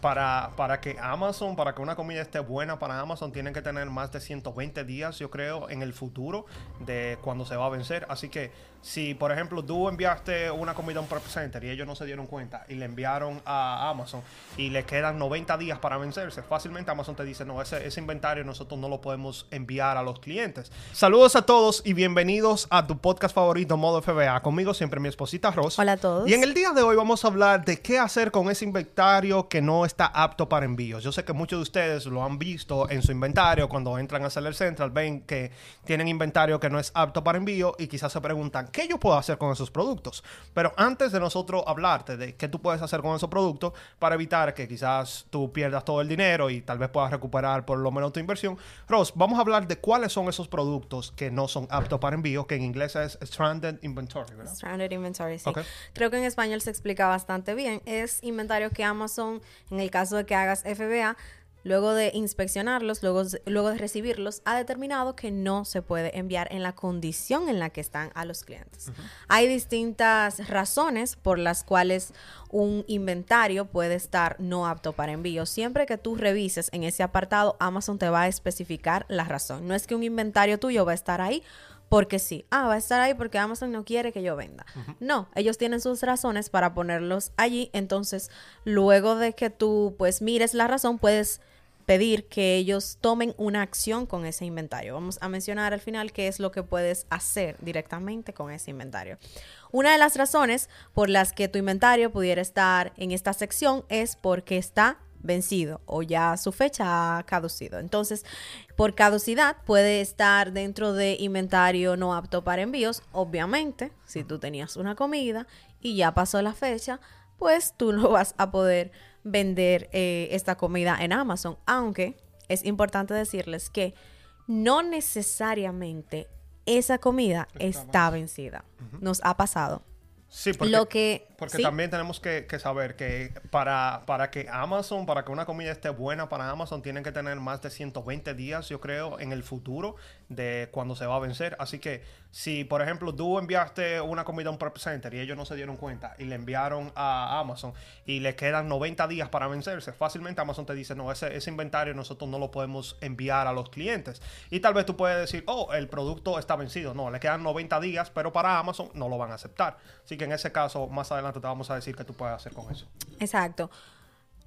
para, para que Amazon, para que una comida esté buena para Amazon, tienen que tener más de 120 días, yo creo, en el futuro de cuando se va a vencer. Así que si, por ejemplo, tú enviaste una comida a un prep center y ellos no se dieron cuenta y le enviaron a Amazon y le quedan 90 días para vencerse, fácilmente Amazon te dice, no, ese, ese inventario nosotros no lo podemos enviar a los clientes. Saludos a todos y bienvenidos a tu podcast favorito, Modo FBA. Conmigo siempre mi esposita Ross. Hola a todos. Y en el día de hoy vamos a hablar de qué hacer con ese inventario que no está apto para envíos. Yo sé que muchos de ustedes lo han visto en su inventario cuando entran a Seller Central, ven que tienen inventario que no es apto para envío y quizás se preguntan, ¿qué yo puedo hacer con esos productos? Pero antes de nosotros hablarte de qué tú puedes hacer con esos productos para evitar que quizás tú pierdas todo el dinero y tal vez puedas recuperar por lo menos tu inversión, Ross, vamos a hablar de cuáles son esos productos que no son aptos para envío, que en inglés es Stranded Inventory, ¿verdad? Stranded Inventory, sí. Creo que en español se explica bastante bien. Es inventario que Amazon, en el caso de que hagas FBA, luego de inspeccionarlos, luego, luego de recibirlos, ha determinado que no se puede enviar en la condición en la que están a los clientes. Hay distintas razones por las cuales un inventario puede estar no apto para envío. Siempre que tú revises en ese apartado, Amazon te va a especificar la razón. No es que un inventario tuyo va a estar ahí porque sí. Ah, va a estar ahí porque Amazon no quiere que yo venda. No, ellos tienen sus razones para ponerlos allí. Entonces, luego de que tú pues mires la razón, puedes pedir que ellos tomen una acción con ese inventario. Vamos a mencionar al final qué es lo que puedes hacer directamente con ese inventario. Una de las razones por las que tu inventario pudiera estar en esta sección es porque está vencido o ya su fecha ha caducido. Entonces, por caducidad puede estar dentro de inventario no apto para envíos. Obviamente, si tú tenías una comida y ya pasó la fecha, pues tú no vas a poder vender eh, esta comida en Amazon. Aunque es importante decirles que no necesariamente esa comida está vencida. Nos ha pasado. Sí, porque, Lo que- porque ¿sí? también tenemos que, que saber que para, para que Amazon, para que una comida esté buena para Amazon, tienen que tener más de 120 días, yo creo, en el futuro de cuando se va a vencer. Así que si, por ejemplo, tú enviaste una comida a un prep center y ellos no se dieron cuenta y le enviaron a Amazon y le quedan 90 días para vencerse, fácilmente Amazon te dice, no, ese, ese inventario nosotros no lo podemos enviar a los clientes. Y tal vez tú puedes decir, oh, el producto está vencido. No, le quedan 90 días, pero para Amazon no lo van a aceptar. Así que en ese caso, más adelante te vamos a decir qué tú puedes hacer con eso. Exacto.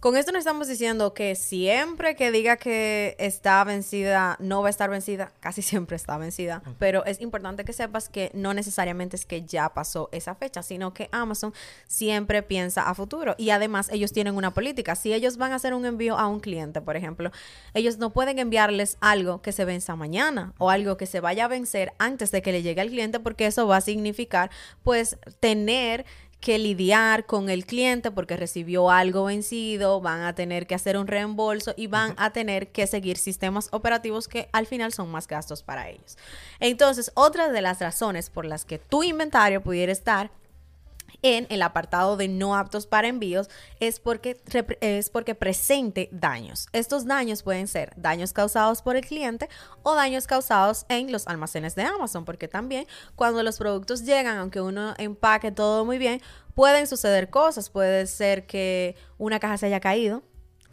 Con esto no estamos diciendo que siempre que diga que está vencida, no va a estar vencida, casi siempre está vencida, pero es importante que sepas que no necesariamente es que ya pasó esa fecha, sino que Amazon siempre piensa a futuro y además ellos tienen una política. Si ellos van a hacer un envío a un cliente, por ejemplo, ellos no pueden enviarles algo que se venza mañana o algo que se vaya a vencer antes de que le llegue al cliente porque eso va a significar pues tener que lidiar con el cliente porque recibió algo vencido, van a tener que hacer un reembolso y van a tener que seguir sistemas operativos que al final son más gastos para ellos. Entonces, otra de las razones por las que tu inventario pudiera estar en el apartado de no aptos para envíos es porque, es porque presente daños. Estos daños pueden ser daños causados por el cliente o daños causados en los almacenes de Amazon, porque también cuando los productos llegan, aunque uno empaque todo muy bien, pueden suceder cosas. Puede ser que una caja se haya caído.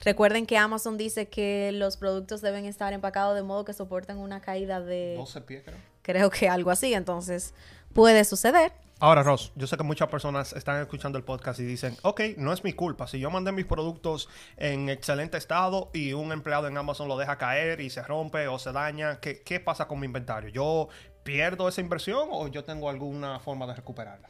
Recuerden que Amazon dice que los productos deben estar empacados de modo que soporten una caída de, 12 pies, creo. creo que algo así. Entonces, puede suceder. Ahora, Ross, yo sé que muchas personas están escuchando el podcast y dicen, ok, no es mi culpa. Si yo mandé mis productos en excelente estado y un empleado en Amazon lo deja caer y se rompe o se daña, ¿qué, qué pasa con mi inventario? ¿Yo pierdo esa inversión o yo tengo alguna forma de recuperarla?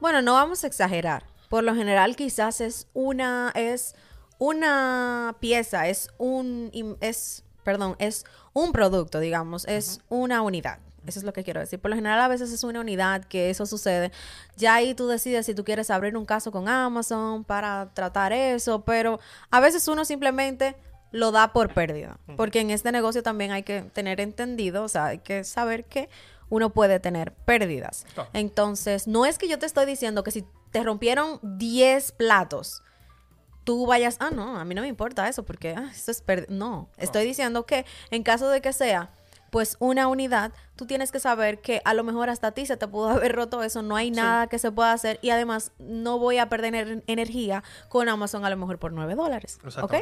Bueno, no vamos a exagerar. Por lo general, quizás es una, es una pieza, es un, es, perdón, es un producto, digamos, es una unidad. Eso es lo que quiero decir. Por lo general, a veces es una unidad que eso sucede. Ya ahí tú decides si tú quieres abrir un caso con Amazon para tratar eso, pero a veces uno simplemente lo da por pérdida. Porque en este negocio también hay que tener entendido, o sea, hay que saber que uno puede tener pérdidas. Entonces, no es que yo te estoy diciendo que si te rompieron 10 platos, tú vayas, ah, no, a mí no me importa eso porque ah, eso es pérdida. No, estoy diciendo que en caso de que sea, pues una unidad, tú tienes que saber que a lo mejor hasta a ti se te pudo haber roto eso, no hay nada que se pueda hacer y además no voy a perder energía con Amazon a lo mejor por 9 dólares. ¿Ok?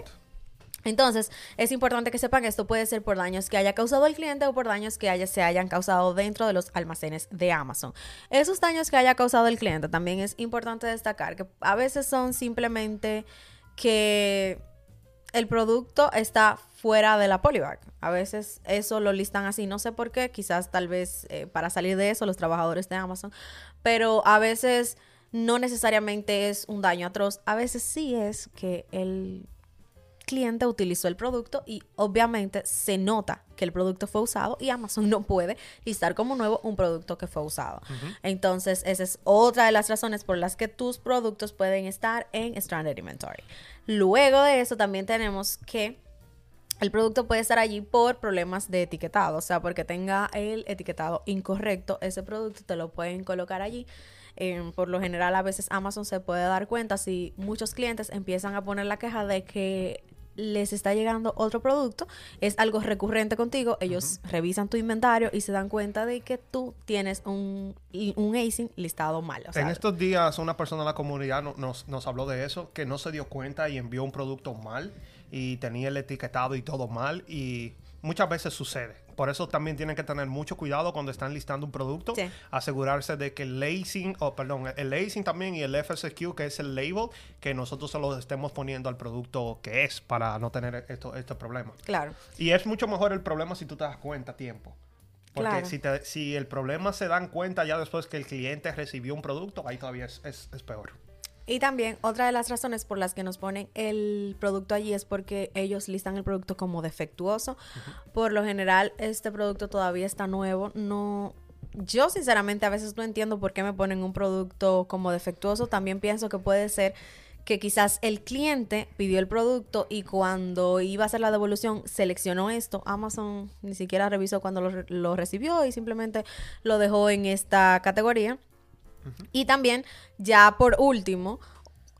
Entonces, es importante que sepan que esto puede ser por daños que haya causado el cliente o por daños que haya, se hayan causado dentro de los almacenes de Amazon. Esos daños que haya causado el cliente también es importante destacar que a veces son simplemente que el producto está fuera de la polybag. A veces eso lo listan así, no sé por qué, quizás tal vez eh, para salir de eso los trabajadores de Amazon, pero a veces no necesariamente es un daño atroz, a veces sí es que el cliente utilizó el producto y obviamente se nota que el producto fue usado y Amazon no puede listar como nuevo un producto que fue usado. Entonces, esa es otra de las razones por las que tus productos pueden estar en Stranded Inventory. Luego de eso, también tenemos que el producto puede estar allí por problemas de etiquetado, o sea, porque tenga el etiquetado incorrecto, ese producto te lo pueden colocar allí. Em, por lo general, a veces Amazon se puede dar cuenta si muchos clientes empiezan a poner la queja de que les está llegando otro producto, es algo recurrente contigo, ellos revisan tu inventario y se dan cuenta de que tú tienes un, un ASIN listado mal. en estos días una persona de la comunidad nos, nos habló de eso, que no se dio cuenta y envió un producto mal y tenía el etiquetado y todo mal y muchas veces sucede. Por eso también tienen que tener mucho cuidado cuando están listando un producto. Asegurarse de que el lacing, o perdón, el lacing también y el FSQ, que es el label, que nosotros se lo estemos poniendo al producto que es para no tener esto, este problema. Claro. Y es mucho mejor el problema si tú te das cuenta a tiempo. Porque si, si el problema se dan cuenta ya después que el cliente recibió un producto, ahí todavía es, es peor. Y también otra de las razones por las que nos ponen el producto allí es porque ellos listan el producto como defectuoso. Por lo general, este producto todavía está nuevo. No, yo sinceramente a veces no entiendo por qué me ponen un producto como defectuoso. También pienso que puede ser que quizás el cliente pidió el producto y cuando iba a hacer la devolución seleccionó esto. Amazon ni siquiera revisó cuando lo, lo recibió y simplemente lo dejó en esta categoría. Y también, ya por último,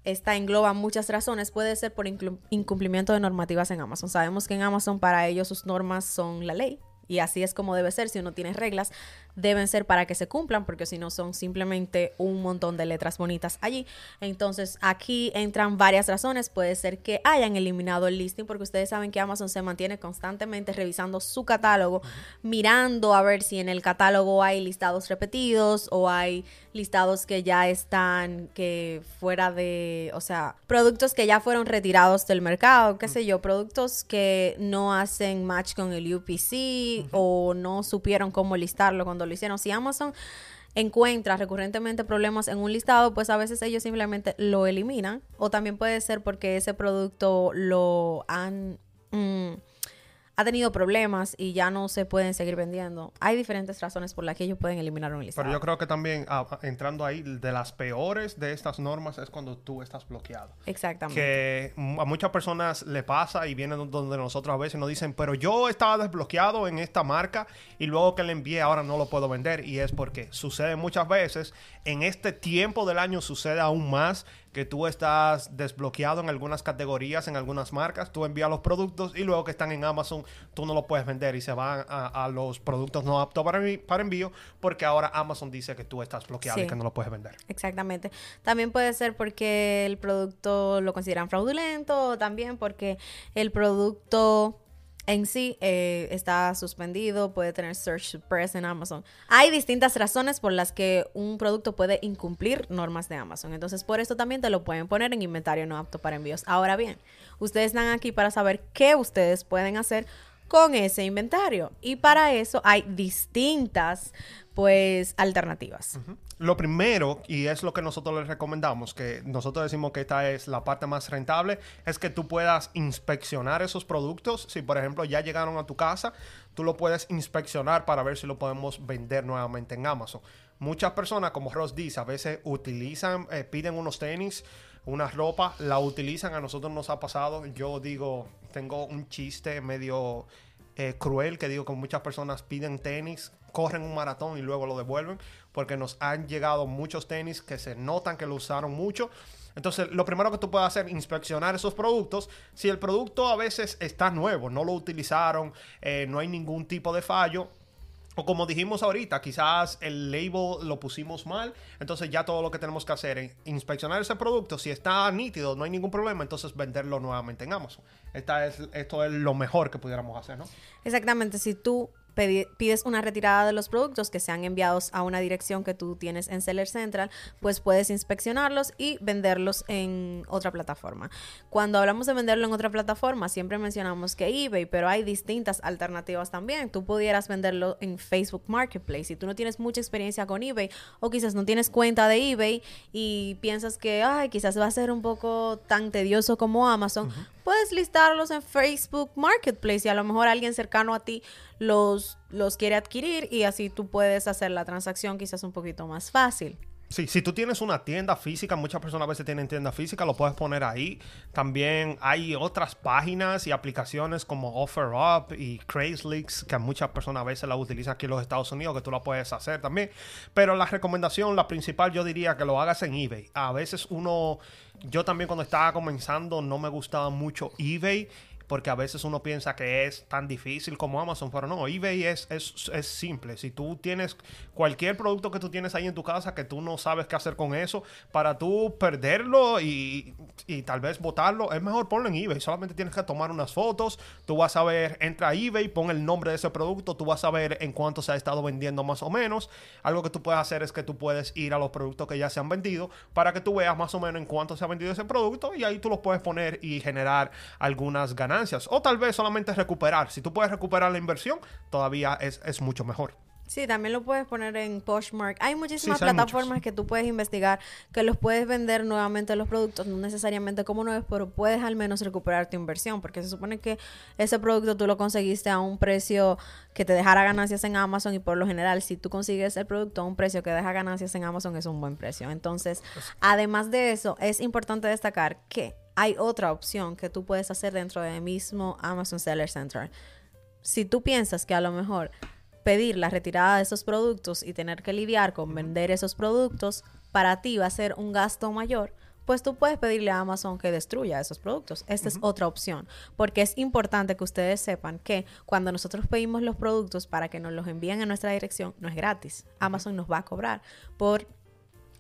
esta engloba muchas razones. Puede ser por incumplimiento de normativas en Amazon. Sabemos que en Amazon para ellos sus normas son la ley. Y así es como debe ser. Si uno tiene reglas, deben ser para que se cumplan, porque si no son simplemente un montón de letras bonitas allí. Entonces aquí entran varias razones. Puede ser que hayan eliminado el listing, porque ustedes saben que Amazon se mantiene constantemente revisando su catálogo, mirando a ver si en el catálogo hay listados repetidos o hay listados que ya están que fuera de, o sea, productos que ya fueron retirados del mercado, qué sé yo, productos que no hacen match con el UPC o no supieron cómo listarlo cuando lo hicieron. Si Amazon encuentra recurrentemente problemas en un listado, pues a veces ellos simplemente lo eliminan. O también puede ser porque ese producto lo han... Mm, ha tenido problemas y ya no se pueden seguir vendiendo. Hay diferentes razones por las que ellos pueden eliminar un listado. Pero yo creo que también, ah, ah, entrando ahí, de las peores de estas normas es cuando tú estás bloqueado. Exactamente. Que a muchas personas le pasa y vienen donde nosotros a veces nos dicen, pero yo estaba desbloqueado en esta marca y luego que le envié ahora no lo puedo vender. Y es porque sucede muchas veces, en este tiempo del año sucede aún más que tú estás desbloqueado en algunas categorías, en algunas marcas, tú envías los productos y luego que están en Amazon tú no los puedes vender y se van a, los productos no aptos para, para envío porque ahora Amazon dice que tú estás bloqueado y que no lo puedes vender. Exactamente. También puede ser porque el producto lo consideran fraudulento, también porque el producto en sí eh, está suspendido, puede tener search suppress en Amazon. Hay distintas razones por las que un producto puede incumplir normas de Amazon. Entonces, por eso también te lo pueden poner en inventario no apto para envíos. Ahora bien, ustedes están aquí para saber qué ustedes pueden hacer con ese inventario. Y para eso hay distintas pues alternativas. Lo primero, y es lo que nosotros les recomendamos, que nosotros decimos que esta es la parte más rentable, es que tú puedas inspeccionar esos productos. Si por ejemplo ya llegaron a tu casa, tú lo puedes inspeccionar para ver si lo podemos vender nuevamente en Amazon. Muchas personas, como Ross dice, a veces utilizan, eh, piden unos tenis, una ropa, la utilizan, a nosotros nos ha pasado. Yo digo, tengo un chiste medio eh, cruel que digo que muchas personas piden tenis corren un maratón y luego lo devuelven, porque nos han llegado muchos tenis que se notan que lo usaron mucho. Entonces, lo primero que tú puedes hacer es inspeccionar esos productos. Si el producto a veces está nuevo, no lo utilizaron, eh, no hay ningún tipo de fallo, o como dijimos ahorita, quizás el label lo pusimos mal, entonces ya todo lo que tenemos que hacer es inspeccionar ese producto, si está nítido, no hay ningún problema, entonces venderlo nuevamente en Amazon. Esta es, esto es lo mejor que pudiéramos hacer, ¿no? Exactamente, si tú pides una retirada de los productos que sean enviados a una dirección que tú tienes en Seller Central, pues puedes inspeccionarlos y venderlos en otra plataforma. Cuando hablamos de venderlo en otra plataforma, siempre mencionamos que eBay, pero hay distintas alternativas también. Tú pudieras venderlo en Facebook Marketplace. Si tú no tienes mucha experiencia con eBay o quizás no tienes cuenta de eBay y piensas que, ay, quizás va a ser un poco tan tedioso como Amazon, puedes listarlos en Facebook Marketplace y a lo mejor alguien cercano a ti los, los quiere adquirir y así tú puedes hacer la transacción quizás un poquito más fácil. Sí, si tú tienes una tienda física, muchas personas a veces tienen tienda física, lo puedes poner ahí. También hay otras páginas y aplicaciones como OfferUp y Craigslist, que muchas personas a veces la utilizan aquí en los Estados Unidos, que tú la puedes hacer también. Pero la recomendación, la principal, yo diría que lo hagas en eBay. A veces uno, yo también cuando estaba comenzando no me gustaba mucho eBay porque a veces uno piensa que es tan difícil como Amazon, pero no, eBay es, es, es, simple. Si tú tienes cualquier producto que tú tienes ahí en tu casa que tú no sabes qué hacer con eso, para tú perderlo y, y tal vez botarlo, es mejor ponlo en eBay. Solamente tienes que tomar unas fotos, tú vas a ver, entra a eBay, pon el nombre de ese producto, tú vas a ver en cuánto se ha estado vendiendo más o menos. Algo que tú puedes hacer es que tú puedes ir a los productos que ya se han vendido para que tú veas más o menos en cuánto se ha vendido ese producto y ahí tú los puedes poner y generar algunas ganancias o tal vez solamente recuperar. Si tú puedes recuperar la inversión, todavía es, es mucho mejor. Sí, también lo puedes poner en Poshmark. Hay muchísimas plataformas que tú puedes investigar, que los puedes vender nuevamente los productos, no necesariamente como nuevos, pero puedes al menos recuperar tu inversión, porque se supone que ese producto tú lo conseguiste a un precio que te dejara ganancias en Amazon y por lo general si tú consigues el producto a un precio que deja ganancias en Amazon es un buen precio. Entonces, además de eso, es importante destacar que hay otra opción que tú puedes hacer dentro del mismo Amazon Seller Center. Si tú piensas que a lo mejor pedir la retirada de esos productos y tener que lidiar con vender esos productos para ti va a ser un gasto mayor, pues tú puedes pedirle a Amazon que destruya esos productos. Esta es otra opción, porque es importante que ustedes sepan que cuando nosotros pedimos los productos para que nos los envíen a nuestra dirección, no es gratis. Amazon nos va a cobrar por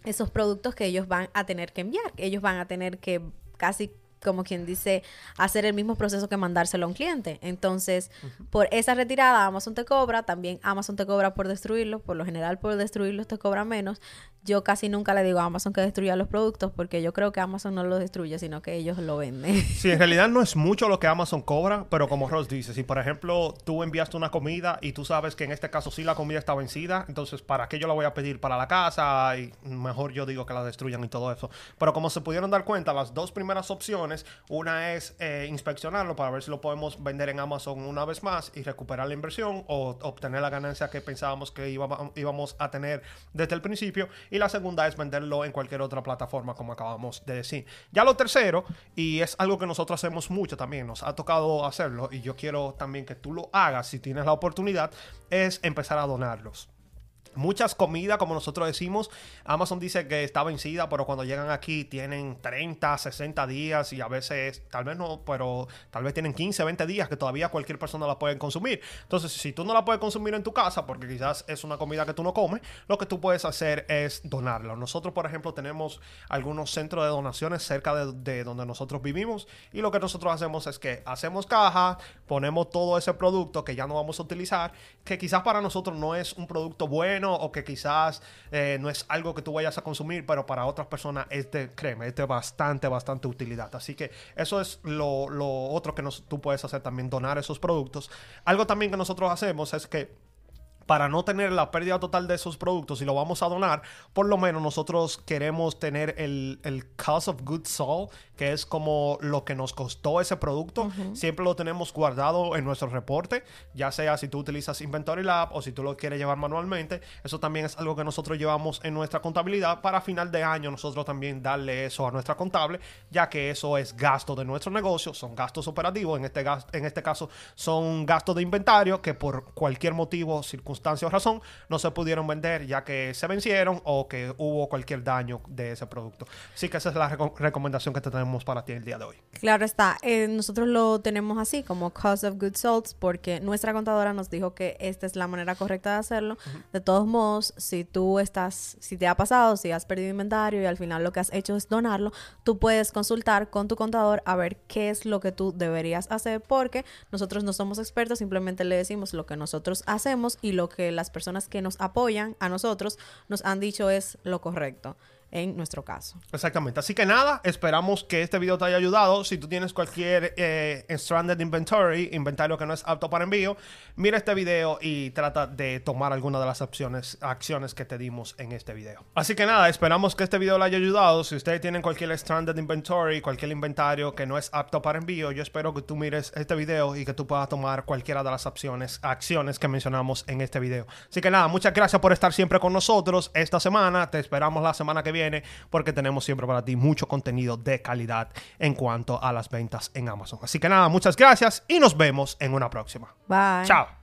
esos productos que ellos van a tener que enviar. Ellos van a tener que casi como quien dice, hacer el mismo proceso que mandárselo a un cliente. Entonces, por esa retirada, Amazon te cobra, también Amazon te cobra por destruirlo, por lo general por destruirlos te cobra menos, yo casi nunca le digo a Amazon que destruya los productos porque yo creo que Amazon no los destruye, sino que ellos lo venden. Sí, en realidad no es mucho lo que Amazon cobra, pero como Ross dice, si por ejemplo tú enviaste una comida y tú sabes que en este caso sí la comida está vencida, entonces ¿para qué yo la voy a pedir para la casa? Y mejor yo digo que la destruyan y todo eso. Pero como se pudieron dar cuenta, las dos primeras opciones, una es eh, inspeccionarlo para ver si lo podemos vender en Amazon una vez más y recuperar la inversión o obtener la ganancia que pensábamos que íbamos a tener desde el principio y la segunda es venderlo en cualquier otra plataforma, como acabamos de decir. Ya lo tercero, y es algo que nosotros hacemos mucho también, nos ha tocado hacerlo, y yo quiero también que tú lo hagas si tienes la oportunidad, es empezar a donarlos. Muchas comidas, como nosotros decimos, Amazon dice que está vencida, pero cuando llegan aquí tienen 30, 60 días y a veces, tal vez no, pero tal vez tienen 15, 20 días que todavía cualquier persona la puede consumir. Entonces, si tú no la puedes consumir en tu casa, porque quizás es una comida que tú no comes, lo que tú puedes hacer es donarla. Nosotros, por ejemplo, tenemos algunos centros de donaciones cerca de, de donde nosotros vivimos y lo que nosotros hacemos es que hacemos caja, ponemos todo ese producto que ya no vamos a utilizar, que quizás para nosotros no es un producto bueno, o que quizás eh, no es algo que tú vayas a consumir, pero para otras personas es de, créeme, es de bastante, bastante utilidad. Así que eso es lo, otro que tú puedes hacer también, donar esos productos. Algo también que nosotros hacemos es que para no tener la pérdida total de esos productos y lo vamos a donar, por lo menos nosotros queremos tener el, el cost of goods sold, que es como lo que nos costó ese producto. Siempre lo tenemos guardado en nuestro reporte, ya sea si tú utilizas Inventory Lab o si tú lo quieres llevar manualmente. Eso también es algo que nosotros llevamos en nuestra contabilidad para final de año nosotros también darle eso a nuestra contable, ya que eso es gasto de nuestro negocio, son gastos operativos, en este, en este caso son gastos de inventario que por cualquier motivo, circunstancia, circunstancia o razón no se pudieron vender ya que se vencieron o que hubo cualquier daño de ese producto. Así que esa es la reco- recomendación que te tenemos para ti el día de hoy. Claro está, eh, nosotros lo tenemos así como cost of goods sold porque nuestra contadora nos dijo que esta es la manera correcta de hacerlo. De todos modos, si tú estás, si te ha pasado, si has perdido inventario y al final lo que has hecho es donarlo, tú puedes consultar con tu contador a ver qué es lo que tú deberías hacer porque nosotros no somos expertos, simplemente le decimos lo que nosotros hacemos y lo que las personas que nos apoyan a nosotros nos han dicho es lo correcto en nuestro caso. Exactamente. Así que nada, esperamos que este video te haya ayudado. Si tú tienes cualquier eh, stranded inventory, inventario que no es apto para envío, mira este video y trata de tomar alguna de las opciones, acciones que te dimos en este video. Así que nada, esperamos que este video le haya ayudado. Si ustedes tienen cualquier stranded inventory, cualquier inventario que no es apto para envío, yo espero que tú mires este video y que tú puedas tomar cualquiera de las opciones, acciones que mencionamos en este video. Así que nada, muchas gracias por estar siempre con nosotros esta semana. Te esperamos la semana que viene porque tenemos siempre para ti mucho contenido de calidad en cuanto a las ventas en Amazon. Así que nada, muchas gracias y nos vemos en una próxima. Bye. Chao.